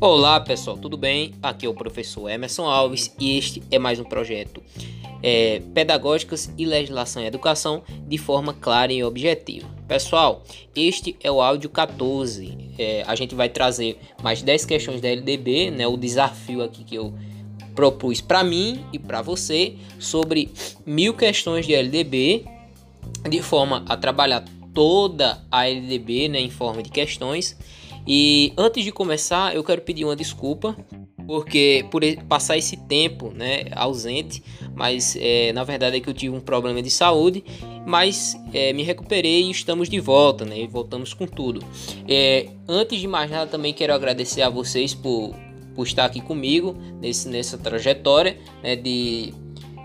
Olá pessoal, tudo bem? Aqui é o professor Emerson Alves e este é mais um projeto é, Pedagógicas e Legislação e Educação de forma clara e objetiva. Pessoal, este é o áudio 14. É, a gente vai trazer mais 10 questões da LDB, né? O desafio aqui que eu propus para mim e para você sobre mil questões de LDB de forma a trabalhar toda a LDB né, em forma de questões e antes de começar, eu quero pedir uma desculpa porque por passar esse tempo né, ausente, mas é, na verdade é que eu tive um problema de saúde, mas é, me recuperei e estamos de volta, né, e voltamos com tudo. É, antes de mais nada, também quero agradecer a vocês por, por estar aqui comigo nesse, nessa trajetória né, de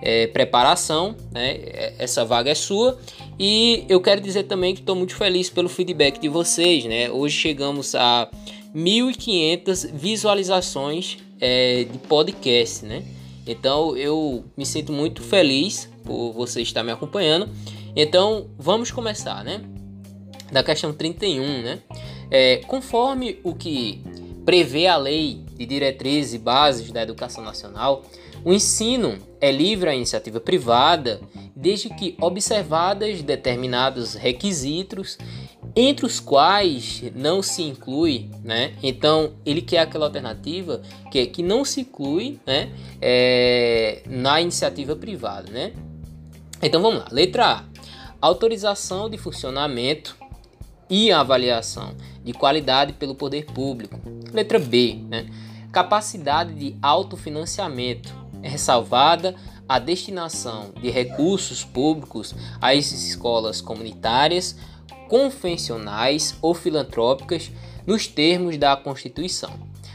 é, preparação, né? Essa vaga é sua. E eu quero dizer também que estou muito feliz pelo feedback de vocês, né? Hoje chegamos a 1.500 visualizações é, de podcast, né? Então eu me sinto muito feliz por você estar me acompanhando. Então vamos começar, né? Da questão 31, né? É, conforme o que prevê a lei de diretrizes e bases da educação nacional, o ensino é livre à iniciativa privada desde que observadas determinados requisitos, entre os quais não se inclui, né? Então ele quer aquela alternativa que, que não se inclui, né? É, na iniciativa privada, né? Então vamos lá. Letra A: autorização de funcionamento e avaliação de qualidade pelo poder público. Letra B: né? capacidade de autofinanciamento é ressalvada a destinação de recursos públicos às escolas comunitárias, convencionais ou filantrópicas nos termos da Constituição.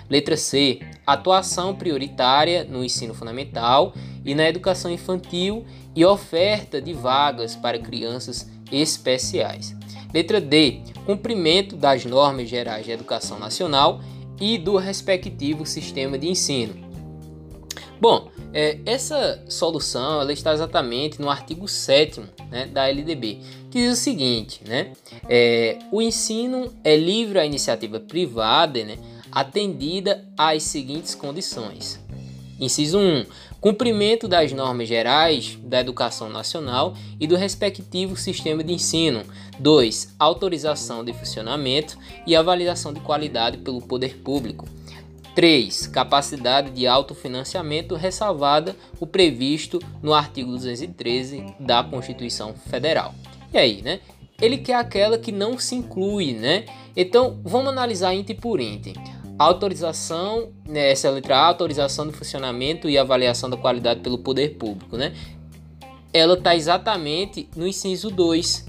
Letra C. Atuação prioritária no ensino fundamental e na educação infantil e oferta de vagas para crianças especiais. Letra D. Cumprimento das normas gerais de educação nacional e do respectivo sistema de ensino. Bom, é, essa solução ela está exatamente no artigo 7 né, da LDB, que diz o seguinte: né, é, o ensino é livre à iniciativa privada né, atendida às seguintes condições. Inciso 1. Cumprimento das normas gerais da educação nacional e do respectivo sistema de ensino. 2. Autorização de funcionamento e avaliação de qualidade pelo poder público. 3. Capacidade de autofinanciamento ressalvada o previsto no artigo 213 da Constituição Federal. E aí, né? Ele quer aquela que não se inclui, né? Então, vamos analisar item por item. Autorização, né, essa letra A, autorização de funcionamento e avaliação da qualidade pelo poder público, né? Ela está exatamente no inciso 2,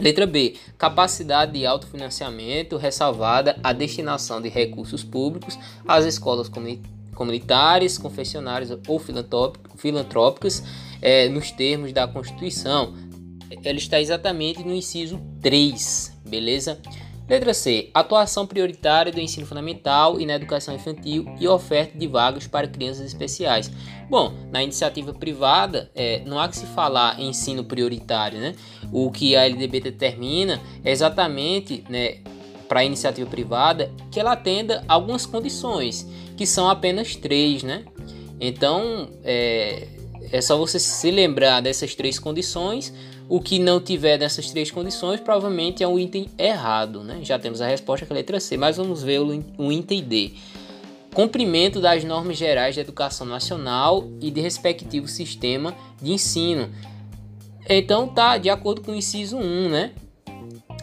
Letra B. Capacidade de autofinanciamento ressalvada a destinação de recursos públicos às escolas comunitárias, confessionárias ou filantrópicas é, nos termos da Constituição. Ela está exatamente no inciso 3, beleza? Letra C. Atuação prioritária do ensino fundamental e na educação infantil e oferta de vagas para crianças especiais. Bom, na iniciativa privada, é, não há que se falar em ensino prioritário, né? O que a LDB determina é exatamente, né, para a iniciativa privada, que ela atenda algumas condições, que são apenas três, né? Então, é, é só você se lembrar dessas três condições o que não tiver dessas três condições provavelmente é um item errado, né? Já temos a resposta que é a letra C, mas vamos ver o item D. Cumprimento das normas gerais de educação nacional e de respectivo sistema de ensino. Então tá de acordo com o inciso 1, né?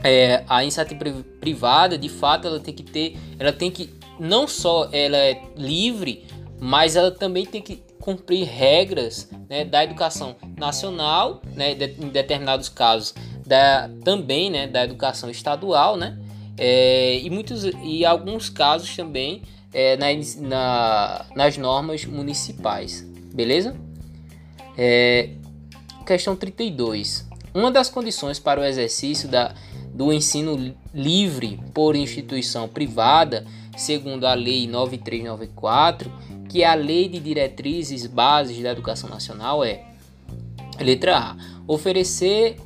É, a iniciativa privada, de fato, ela tem que ter, ela tem que não só ela é livre, mas ela também tem que cumprir regras né, da educação nacional, né, de, em determinados casos da, também né, da educação estadual, né, é, e muitos e alguns casos também é, na, na, nas normas municipais, beleza? É, questão 32. Uma das condições para o exercício da, do ensino livre por instituição privada, segundo a Lei 9394, que a Lei de Diretrizes Bases da Educação Nacional é letra A. Oferecer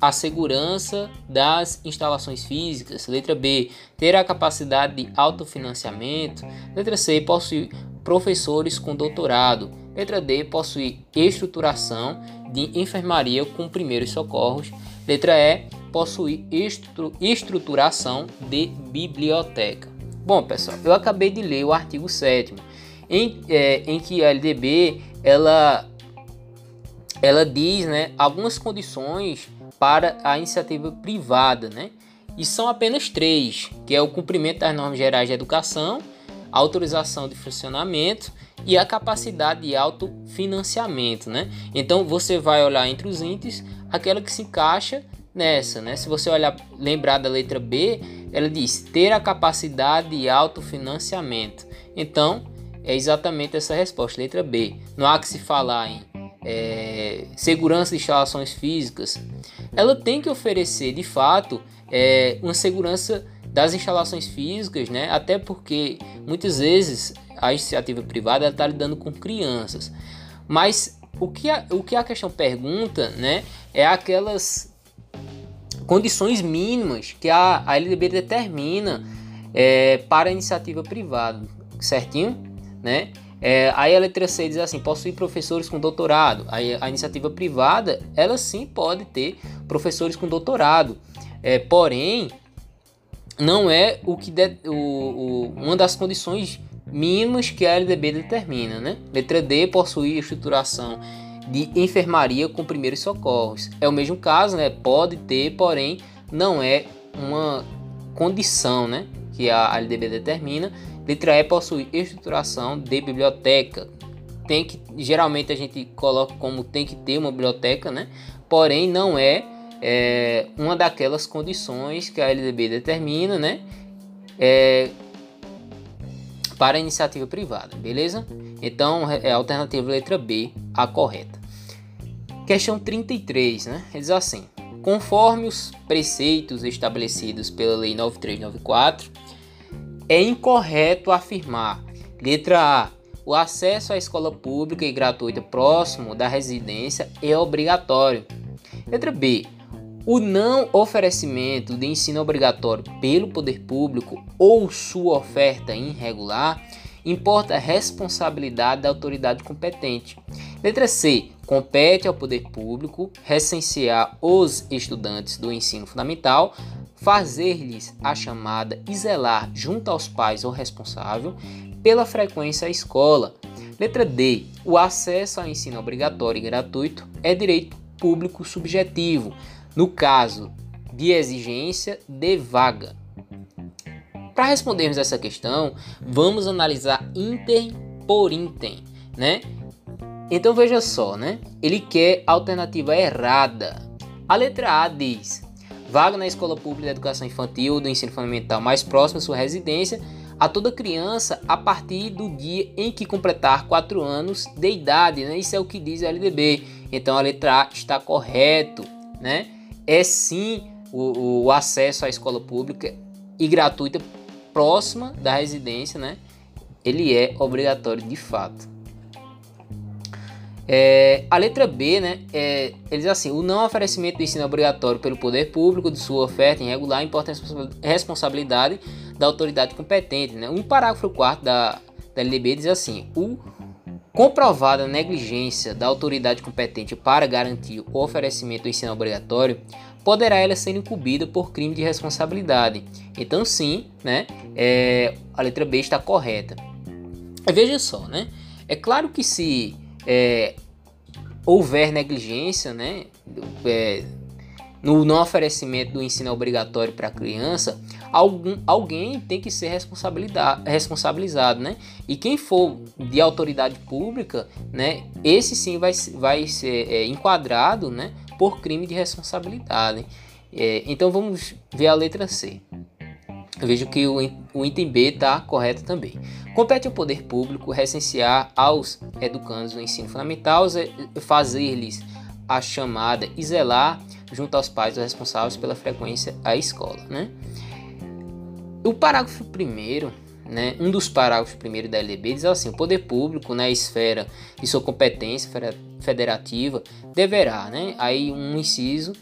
a segurança das instalações físicas. Letra B, ter a capacidade de autofinanciamento. Letra C, possuir professores com doutorado. Letra D, possuir estruturação de enfermaria com primeiros socorros. Letra E, possuir estru estruturação de biblioteca. Bom, pessoal, eu acabei de ler o artigo 7 em, é, em que a LDB ela, ela diz né, algumas condições para a iniciativa privada, né? E são apenas três, que é o cumprimento das normas gerais de educação, autorização de funcionamento e a capacidade de autofinanciamento, né? Então você vai olhar entre os índices aquela que se encaixa nessa, né? Se você olhar, lembrar da letra B, ela diz ter a capacidade de autofinanciamento. Então, é exatamente essa resposta, letra B. Não há que se falar em é, segurança de instalações físicas. Ela tem que oferecer, de fato, é, uma segurança das instalações físicas, né? Até porque muitas vezes a iniciativa privada está lidando com crianças. Mas o que a, o que a questão pergunta, né, é aquelas condições mínimas que a, a LDB determina é, para a iniciativa privada, certinho? Né? É, aí a letra C diz assim, possuir professores com doutorado. Aí a iniciativa privada, ela sim pode ter professores com doutorado. É, porém, não é o que de, o, o, uma das condições mínimas que a LDB determina. Né? Letra D, possuir estruturação de enfermaria com primeiros socorros. É o mesmo caso, né? Pode ter, porém não é uma condição, né? Que a LDB determina. Letra E possui estruturação de biblioteca. Tem que geralmente a gente coloca como tem que ter uma biblioteca, né? Porém não é, é uma daquelas condições que a LDB determina, né? É, para a iniciativa privada, beleza? Então é a alternativa letra B a correta. Questão 33, né? Diz assim: conforme os preceitos estabelecidos pela Lei 9394, é incorreto afirmar, letra A, o acesso à escola pública e gratuita próximo da residência é obrigatório. Letra B, o não oferecimento de ensino obrigatório pelo poder público ou sua oferta irregular importa a responsabilidade da autoridade competente. Letra C. Compete ao poder público recensear os estudantes do ensino fundamental, fazer-lhes a chamada e zelar junto aos pais ou responsável pela frequência à escola. Letra D. O acesso ao ensino obrigatório e gratuito é direito público subjetivo no caso de exigência de vaga. Para respondermos essa questão, vamos analisar item por item, né? Então veja só, né? Ele quer alternativa errada. A letra A diz: vaga na escola pública de educação infantil do ensino fundamental mais próximo à sua residência a toda criança a partir do dia em que completar 4 anos de idade, né? Isso é o que diz a LDB. Então a letra A está correto, né? É sim o, o acesso à escola pública e gratuita próxima da residência, né? Ele é obrigatório de fato. É, a letra B, né? É, ele diz assim: o não oferecimento do ensino obrigatório pelo poder público de sua oferta irregular importa a responsabilidade da autoridade competente. Né? Um parágrafo 4 da, da LDB diz assim: o comprovada negligência da autoridade competente para garantir o oferecimento do ensino obrigatório, poderá ela ser incumbida por crime de responsabilidade. Então, sim, né, é, a letra B está correta. Veja só, né, é claro que se é, houver negligência, né, é, no não oferecimento do ensino obrigatório para a criança, algum, alguém tem que ser responsabilizado, né? E quem for de autoridade pública, né? Esse sim vai, vai ser é, enquadrado, né? Por crime de responsabilidade. É, então vamos ver a letra C. Vejo que o, o item B está correto também. Compete ao poder público recensear aos educandos do ensino fundamental, fazer-lhes a chamada e zelar junto aos pais responsáveis pela frequência à escola, né? O parágrafo primeiro, né, um dos parágrafos primeiro da LDB diz assim: o poder público na esfera de sua competência federativa deverá, né, aí um inciso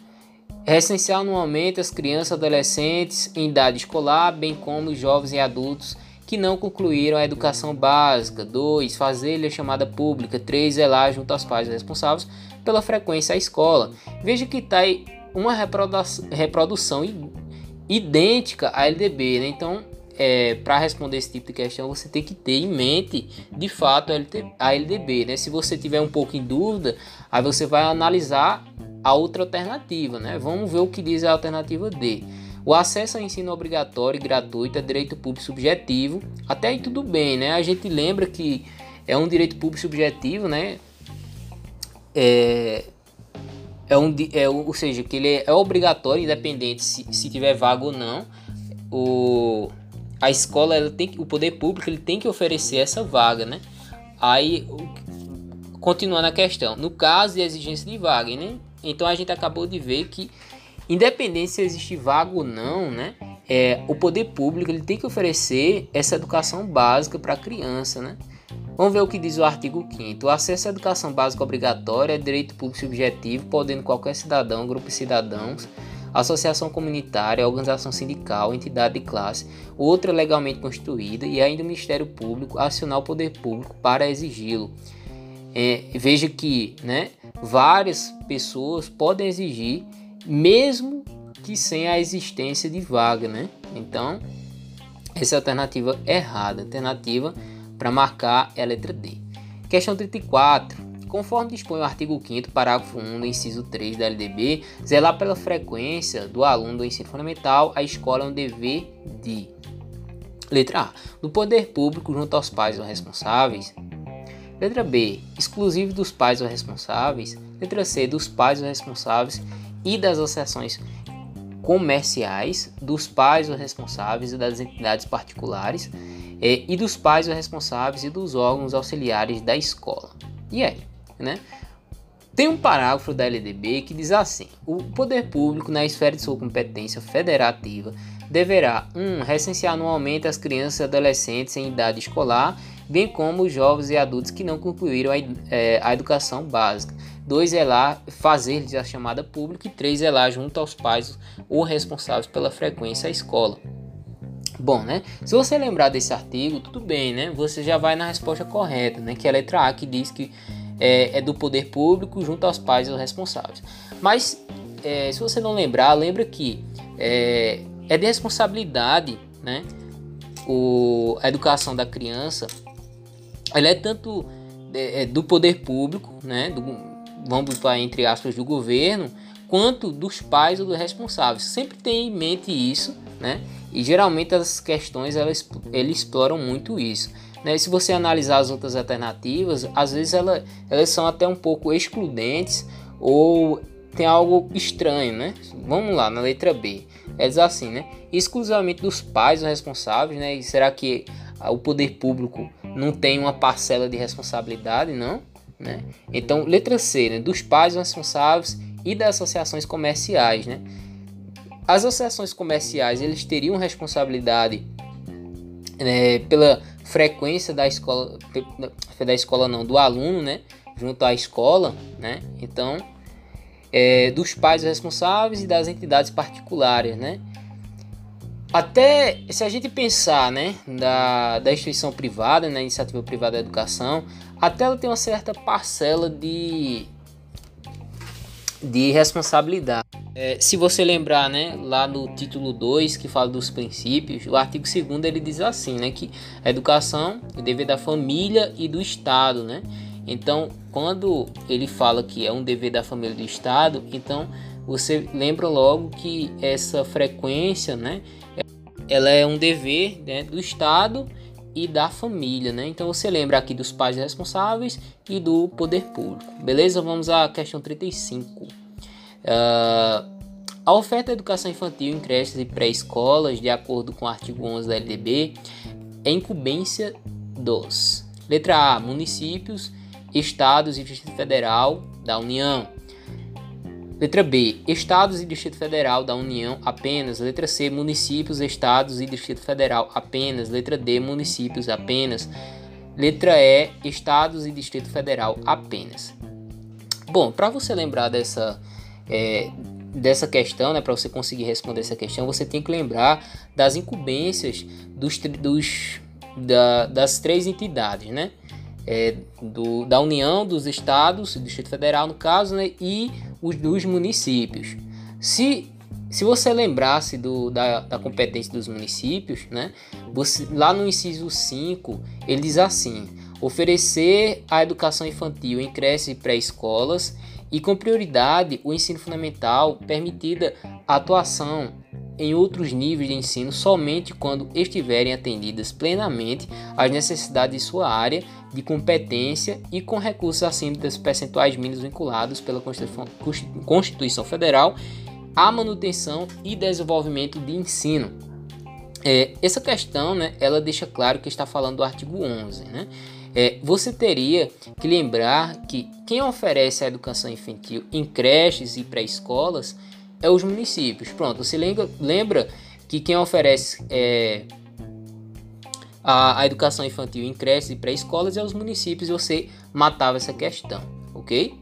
essencial anualmente as crianças adolescentes em idade escolar, bem como os jovens e adultos que não concluíram a educação básica. 2. Fazer-lhe a chamada pública. 3. Zelar junto aos pais responsáveis pela frequência à escola. Veja que está aí uma reprodução, reprodução idêntica à LDB, né? Então, é, para responder esse tipo de questão, você tem que ter em mente, de fato, a LDB, né? Se você tiver um pouco em dúvida, aí você vai analisar a outra alternativa, né? Vamos ver o que diz a alternativa D. O acesso ao ensino obrigatório e gratuito é direito público subjetivo. Até aí tudo bem, né? A gente lembra que é um direito público subjetivo, né? É, é um, é, ou seja, que ele é obrigatório, independente se, se tiver vaga ou não. O, a escola, ela tem, o poder público, ele tem que oferecer essa vaga, né? Aí, continuando a questão, no caso de exigência de vaga, né? Então a gente acabou de ver que independente se existe vaga ou não, né? É, o poder público ele tem que oferecer essa educação básica para a criança, né? Vamos ver o que diz o artigo 5 O acesso à educação básica obrigatória é direito público subjetivo, podendo qualquer cidadão, grupo de cidadãos, associação comunitária, organização sindical, entidade de classe, outra legalmente constituída e ainda o Ministério Público acionar o poder público para exigi-lo. É, veja que né, várias pessoas podem exigir mesmo que sem a existência de vaga, né? Então, essa é a alternativa errada. Alternativa para marcar é a letra D. Questão 34. Conforme dispõe o artigo 5 parágrafo 1 do inciso 3 da LDB, zelar pela frequência do aluno do ensino fundamental, a escola é um dever de Letra A. Do poder público junto aos pais ou responsáveis. Letra B. Exclusivo dos pais ou responsáveis. Letra C. Dos pais ou responsáveis e das associações comerciais, dos pais ou responsáveis e das entidades particulares, é, e dos pais ou responsáveis e dos órgãos auxiliares da escola. E aí, né? Tem um parágrafo da LDB que diz assim: o poder público, na esfera de sua competência federativa, deverá 1. Um, recensear anualmente as crianças e adolescentes em idade escolar, bem como os jovens e adultos que não concluíram a, é, a educação básica. 2 é lá fazer-lhes a chamada pública e 3 é lá junto aos pais ou responsáveis pela frequência à escola. Bom, né? Se você lembrar desse artigo, tudo bem, né? Você já vai na resposta correta, né? Que é a letra A que diz que é, é do poder público junto aos pais ou responsáveis. Mas é, se você não lembrar, lembra que é, é de responsabilidade, né? O, a educação da criança, ela é tanto é, é do poder público, né? Do, vamos para entre aspas, do governo, quanto dos pais ou dos responsáveis. Sempre tem em mente isso, né? E geralmente as questões elas, eles exploram muito isso. Né? Se você analisar as outras alternativas, às vezes ela, elas são até um pouco excludentes ou tem algo estranho, né? Vamos lá, na letra B. É assim, né? Exclusivamente dos pais ou responsáveis, né? E será que o poder público não tem uma parcela de responsabilidade, não? Né? Então, letra C, né? dos pais responsáveis e das associações comerciais. Né? As associações comerciais eles teriam responsabilidade né, pela frequência da escola, da escola não, do aluno, né, junto à escola, né? Então, é, dos pais responsáveis e das entidades particulares, né? Até se a gente pensar, né, da, da instituição privada, na né, iniciativa privada da educação, até ela tem uma certa parcela de, de responsabilidade. É, se você lembrar, né, lá no título 2, que fala dos princípios, o artigo 2 ele diz assim, né, que a educação é dever da família e do Estado, né? Então, quando ele fala que é um dever da família e do Estado, então você lembra logo que essa frequência, né, ela é um dever né, do Estado e da família, né? Então você lembra aqui dos pais responsáveis e do poder público, beleza? Vamos à questão 35. Uh, ah, a oferta de educação infantil em creches e pré-escolas, de acordo com o artigo 11 da LDB, é incumbência dos letra A, municípios, estados e Distrito Federal da União. Letra B. Estados e Distrito Federal da União apenas. Letra C. Municípios, Estados e Distrito Federal apenas. Letra D. Municípios apenas. Letra E. Estados e Distrito Federal apenas. Bom, para você lembrar dessa, é, dessa questão, né, para você conseguir responder essa questão, você tem que lembrar das incumbências dos, dos da, das três entidades, né? É, do, da União, dos estados, do Distrito Federal, no caso, né, e os dos municípios. Se, se você lembrasse do, da, da competência dos municípios, né, você, lá no inciso 5, ele diz assim: oferecer a educação infantil em creches e pré-escolas e, com prioridade, o ensino fundamental, permitida a atuação em outros níveis de ensino somente quando estiverem atendidas plenamente às necessidades de sua área de competência e com recursos acima dos percentuais mínimos vinculados pela Constituição Federal à manutenção e desenvolvimento de ensino. É, essa questão, né, ela deixa claro que está falando do artigo 11, né? É, você teria que lembrar que quem oferece a educação infantil em creches e pré-escolas é os municípios. Pronto, você lembra, lembra que quem oferece é, a, a, educação infantil em creches e pré-escolas é os municípios e você matava essa questão, ok?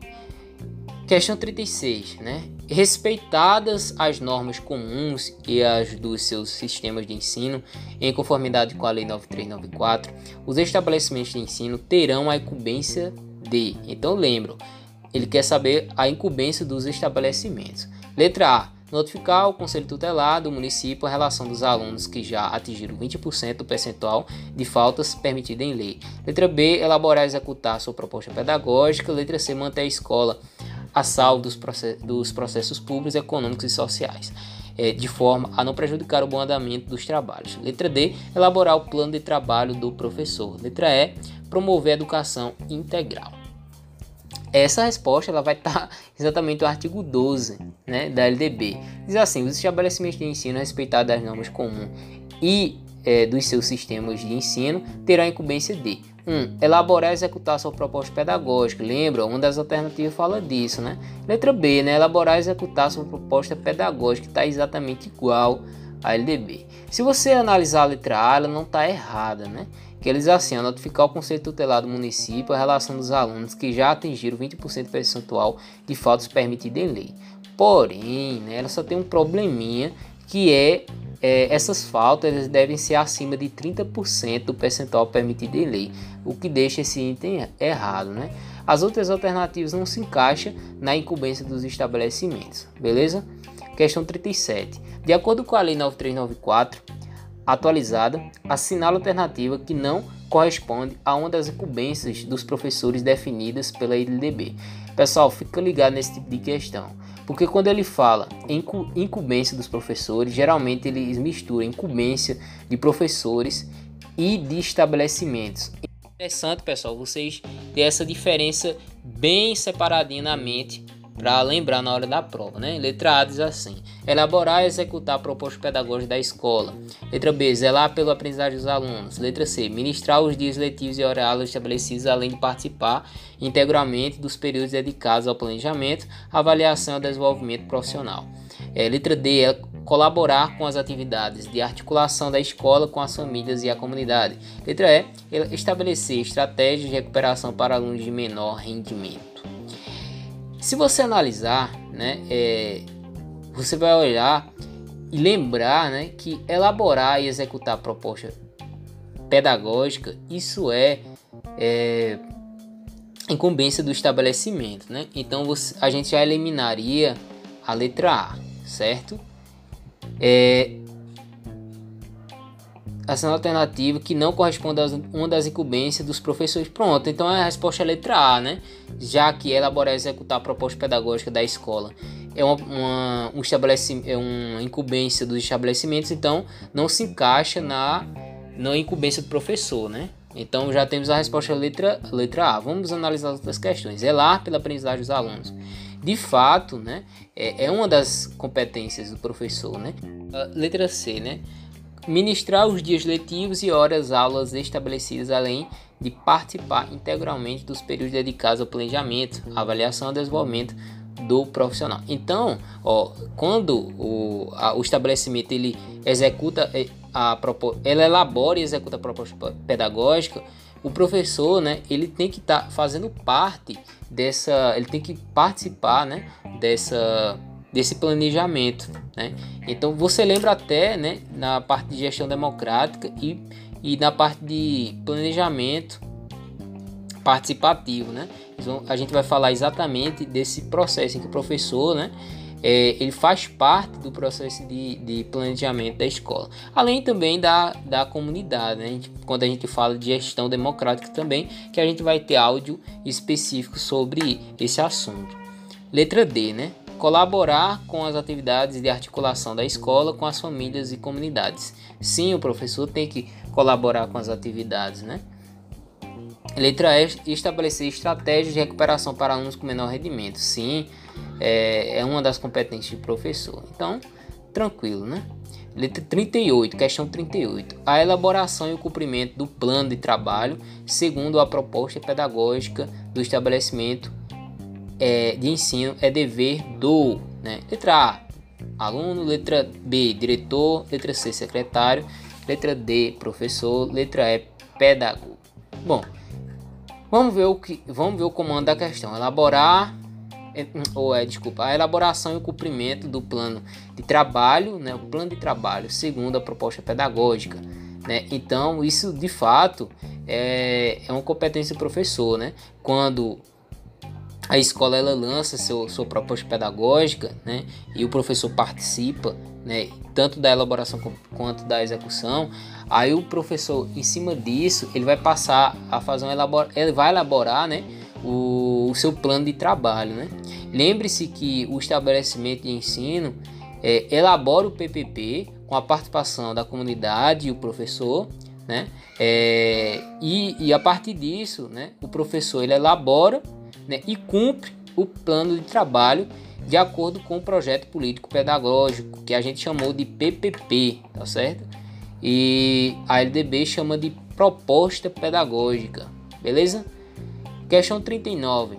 Questão 36, né? Respeitadas as normas comuns e as dos seus sistemas de ensino, em conformidade com a Lei 9394, os estabelecimentos de ensino terão a incumbência de. Então, lembro, ele quer saber a incumbência dos estabelecimentos. Letra A. Notificar ao Conselho Tutelar do município a relação dos alunos que já atingiram 20% do percentual de faltas permitida em lei. Letra B. Elaborar e executar sua proposta pedagógica. Letra C. Manter a escola a salvo dos, processos, dos processos públicos, econômicos e sociais, é, de forma a não prejudicar o bom andamento dos trabalhos. Letra D. Elaborar o plano de trabalho do professor. Letra E. Promover a educação integral. Essa resposta ela vai estar exatamente no artigo 12 né, da LDB. Diz assim: os estabelecimentos de ensino respeitados das normas comuns e é, dos seus sistemas de ensino terão a incumbência de 1. Um, elaborar e executar sua proposta pedagógica. Lembra? Uma das alternativas fala disso, né? Letra B, né? Elaborar e executar sua proposta pedagógica, que está exatamente igual à LDB. Se você analisar a letra A, ela não está errada, né? Que eles assim, notificar o Conselho Tutelar do município a relação dos alunos que já atingiram 20% percentual de faltas permitidas em lei. Porém, né, ela só tem um probleminha que é é, essas faltas devem ser acima de 30% do percentual permitido em lei, o que deixa esse item errado. Né? As outras alternativas não se encaixam na incumbência dos estabelecimentos, beleza? Questão 37. De acordo com a Lei 9394, atualizada, assinala alternativa que não corresponde a uma das incumbências dos professores definidas pela LDB. Pessoal, fica ligado nesse tipo de questão. Porque quando ele fala em incumbência dos professores, geralmente eles misturam incumbência de professores e de estabelecimentos. Interessante, pessoal, vocês terem essa diferença bem separadinha na mente para lembrar na hora da prova, né? Letra A diz assim: elaborar e executar a proposta pedagógica da escola. Letra B, zelar pelo aprendizagem dos alunos. Letra C, ministrar os dias letivos e horários estabelecidos, além de participar integralmente dos períodos dedicados ao planejamento, avaliação e desenvolvimento profissional. É, letra D é colaborar com as atividades de articulação da escola com as famílias e a comunidade. Letra E, estabelecer estratégias de recuperação para alunos de menor rendimento. Se você analisar, né, é, você vai olhar e lembrar né, que elaborar e executar a proposta pedagógica, isso é, é incumbência do estabelecimento. Né? Então você, a gente já eliminaria a letra A, certo? É, essa alternativa que não corresponde a uma das incumbências dos professores. Pronto, então a resposta é a letra A, né? Já que elaborar e executar a proposta pedagógica da escola é uma, uma, um estabelecimento, é uma incumbência dos estabelecimentos, então não se encaixa na, na incumbência do professor, né? Então já temos a resposta letra, letra A. Vamos analisar as outras questões. Zelar pela aprendizagem dos alunos. De fato, né, é, é uma das competências do professor, né? Uh, letra C, né? Ministrar os dias letivos e horas aulas estabelecidas, além de participar integralmente dos períodos dedicados ao planejamento, avaliação e desenvolvimento do profissional. Então, ó, quando o, a, o estabelecimento ele executa é, a, a ele elabora e executa a proposta pedagógica, o professor, né, ele tem que estar tá fazendo parte dessa, ele tem que participar, né, dessa desse planejamento, né? Então você lembra até, né, na parte de gestão democrática e, e na parte de planejamento participativo, né? Então a gente vai falar exatamente desse processo em que o professor, né, é, ele faz parte do processo de, de, planejamento da escola, além também da, da comunidade, né? a gente, quando a gente fala de gestão democrática também, que a gente vai ter áudio específico sobre esse assunto. Letra D, né? Colaborar com as atividades de articulação da escola com as famílias e comunidades. Sim, o professor tem que colaborar com as atividades, né? Letra E, estabelecer estratégias de recuperação para alunos com menor rendimento. Sim, é, é uma das competências do professor. Então, tranquilo, né? Letra 38, questão 38. A elaboração e o cumprimento do plano de trabalho segundo a proposta pedagógica do estabelecimento é, de ensino é dever do. Né? Letra A, aluno. Letra B, diretor. Letra C, secretário. Letra D, professor. Letra E, pedagogo. Bom, vamos ver o que, vamos ver o comando da questão. Elaborar é, ou é, desculpa, a elaboração e o cumprimento do plano de trabalho, né, o plano de trabalho segundo a proposta pedagógica, né? Então, isso de fato é, é uma competência do professor, né? Quando a escola ela lança seu, sua proposta pedagógica, né, e o professor participa, né, tanto da elaboração quanto da execução, aí o professor, em cima disso, ele vai passar a fazer um elabor, ele vai elaborar, né, o, o seu plano de trabalho. Né? Lembre-se que o estabelecimento de ensino é, elabora o PPP com a participação da comunidade e o professor, né? É, e, e, a partir disso, né, o professor ele elabora né, e cumpre o plano de trabalho de acordo com o projeto político pedagógico que a gente chamou de PPP, tá certo? E a LDB chama de proposta pedagógica, beleza? Questão 39.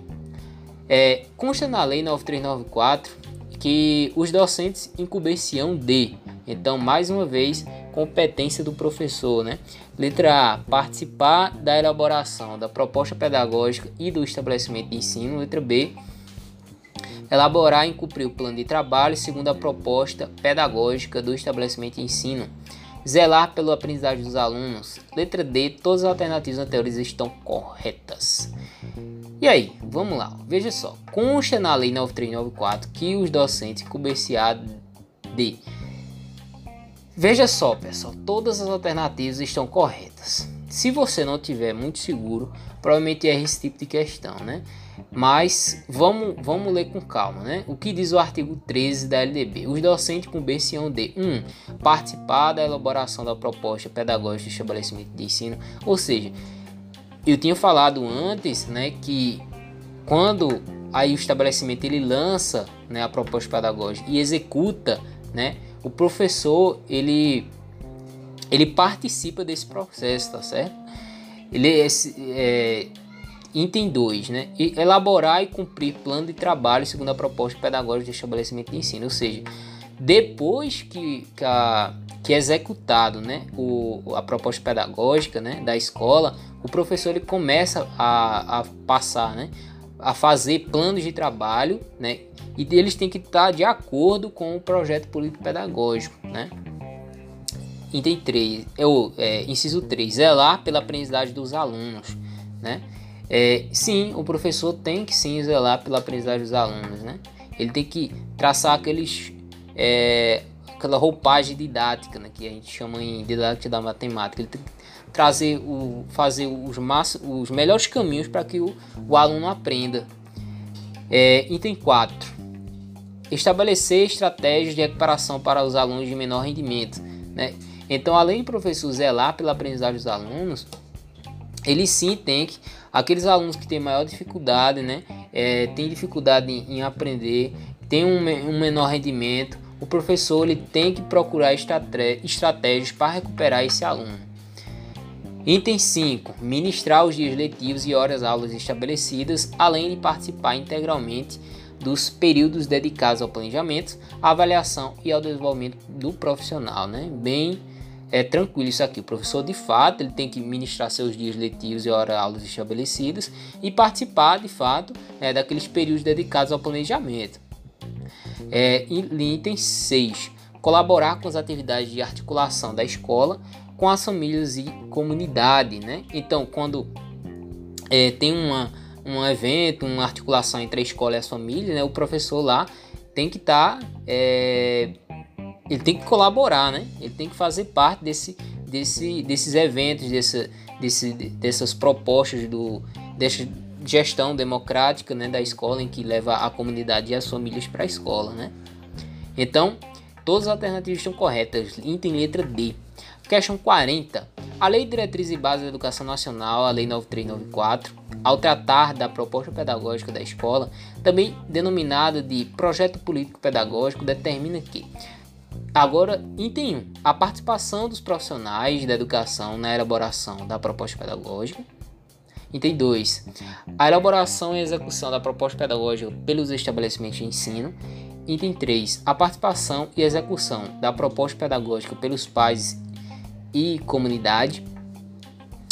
É, consta na Lei 9394 que os docentes incumbênciam de, então, mais uma vez, competência do professor, né? Letra A, participar da elaboração da proposta pedagógica e do estabelecimento de ensino. Letra B, elaborar e cumprir o plano de trabalho segundo a proposta pedagógica do estabelecimento de ensino. Zelar pela aprendizagem dos alunos. Letra D, todas as alternativas anteriores estão corretas. E aí, vamos lá, veja só. Consta na Lei 9394 que os docentes comerciados de. Veja só, pessoal, todas as alternativas estão corretas. Se você não tiver muito seguro, provavelmente é esse tipo de questão, né? Mas vamos, vamos ler com calma, né? O que diz o artigo 13 da LDB? Os docentes convenciam de 1. Um, participar da elaboração da proposta pedagógica do estabelecimento de ensino, ou seja, eu tinha falado antes, né, que quando aí o estabelecimento ele lança, né, a proposta pedagógica e executa, né, o professor ele ele participa desse processo, tá certo? Ele é, é item 2, né, elaborar e cumprir plano de trabalho segundo a proposta pedagógica de estabelecimento de ensino, ou seja, depois que, que, a, que é executado né, o, a proposta pedagógica né, da escola, o professor ele começa a, a passar, né, a fazer planos de trabalho, né, e eles têm que estar de acordo com o projeto político pedagógico, né. Item 3, eu, é, inciso 3, zelar pela aprendizagem dos alunos, né. É, sim, o professor tem que sim zelar pela aprendizagem dos alunos, né. Ele tem que traçar aqueles é, aquela roupagem didática, né, que a gente chama em didática da matemática. Ele tem que trazer o, fazer os, massa, os melhores caminhos para que o, o aluno aprenda. É, item 4. Estabelecer estratégias de recuperação para os alunos de menor rendimento. Né? Então, além do professor zelar pela aprendizagem dos alunos, ele sim tem que, aqueles alunos que têm maior dificuldade, né, é, tem dificuldade em, em aprender, tem um, um menor rendimento, o professor ele tem que procurar estratégias para recuperar esse aluno. Item 5. Ministrar os dias letivos e horas aulas estabelecidas, além de participar integralmente dos períodos dedicados ao planejamento, avaliação e ao desenvolvimento do profissional. Né? Bem é tranquilo isso aqui. O professor, de fato, ele tem que ministrar seus dias letivos e horas aulas estabelecidas e participar, de fato, né, daqueles períodos dedicados ao planejamento. É, item 6. Colaborar com as atividades de articulação da escola com as famílias e comunidade, né? Então, quando é, tem uma, um evento, uma articulação entre a escola e as famílias, né? O professor lá tem que estar, tá, é, ele tem que colaborar, né? Ele tem que fazer parte desse, desse, desses eventos, dessa, desse, dessas propostas do, dessa gestão democrática, né? Da escola em que leva a comunidade e as famílias para a escola, né? Então, todas as alternativas estão corretas. Item letra D. Questão 40. A Lei Diretriz e Base da Educação Nacional, a Lei 9394, ao tratar da proposta pedagógica da escola, também denominada de Projeto Político Pedagógico, determina que Agora, item 1. A participação dos profissionais da educação na elaboração da proposta pedagógica. Item 2. A elaboração e execução da proposta pedagógica pelos estabelecimentos de ensino. Item 3. A participação e execução da proposta pedagógica pelos pais e comunidade.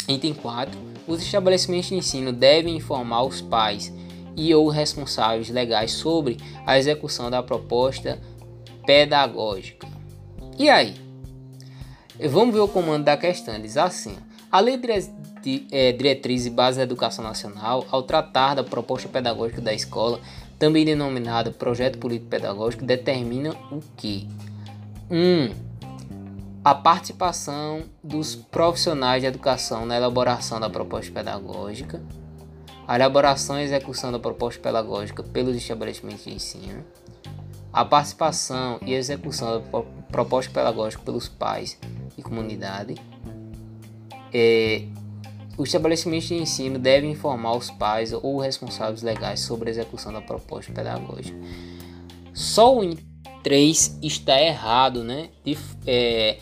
Item 4. Os estabelecimentos de ensino devem informar os pais e ou responsáveis legais sobre a execução da proposta pedagógica. E aí? Vamos ver o comando da questão. Diz assim: a Lei de é, Diretriz e Base da Educação Nacional, ao tratar da proposta pedagógica da escola, também denominada Projeto Político Pedagógico, determina o que? 1. Um, a participação dos profissionais de educação na elaboração da proposta pedagógica, a elaboração e execução da proposta pedagógica pelos estabelecimentos de ensino, a participação e execução da proposta pedagógica pelos pais e comunidade. É, os estabelecimentos de ensino devem informar os pais ou responsáveis legais sobre a execução da proposta pedagógica. Só o 3 está errado, né? De, é,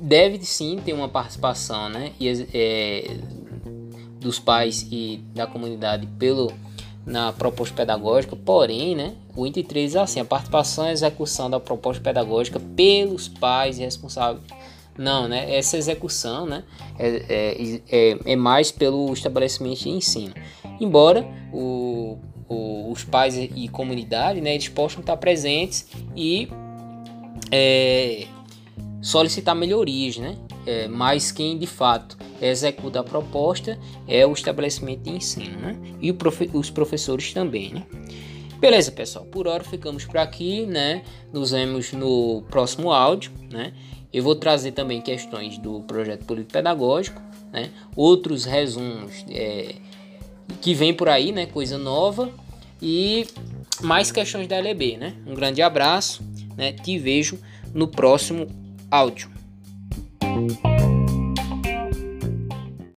deve sim ter uma participação né, e, é, dos pais e da comunidade pelo na proposta pedagógica, porém, né, o item 3 é assim, a participação e execução da proposta pedagógica pelos pais responsáveis. Não, né, essa execução né, é, é, é, é mais pelo estabelecimento de ensino. Embora o, o, os pais e comunidade, né, eles possam estar presentes e é, solicitar melhorias, né? É, mas quem de fato executa a proposta é o estabelecimento de ensino, né? E profe os professores também, né? Beleza, pessoal. Por hora ficamos por aqui, né? Nos vemos no próximo áudio, né? Eu vou trazer também questões do projeto político pedagógico, né? Outros resumos é, que vem por aí, né? Coisa nova e mais questões da LB, né? Um grande abraço, né? Te vejo no próximo áudio.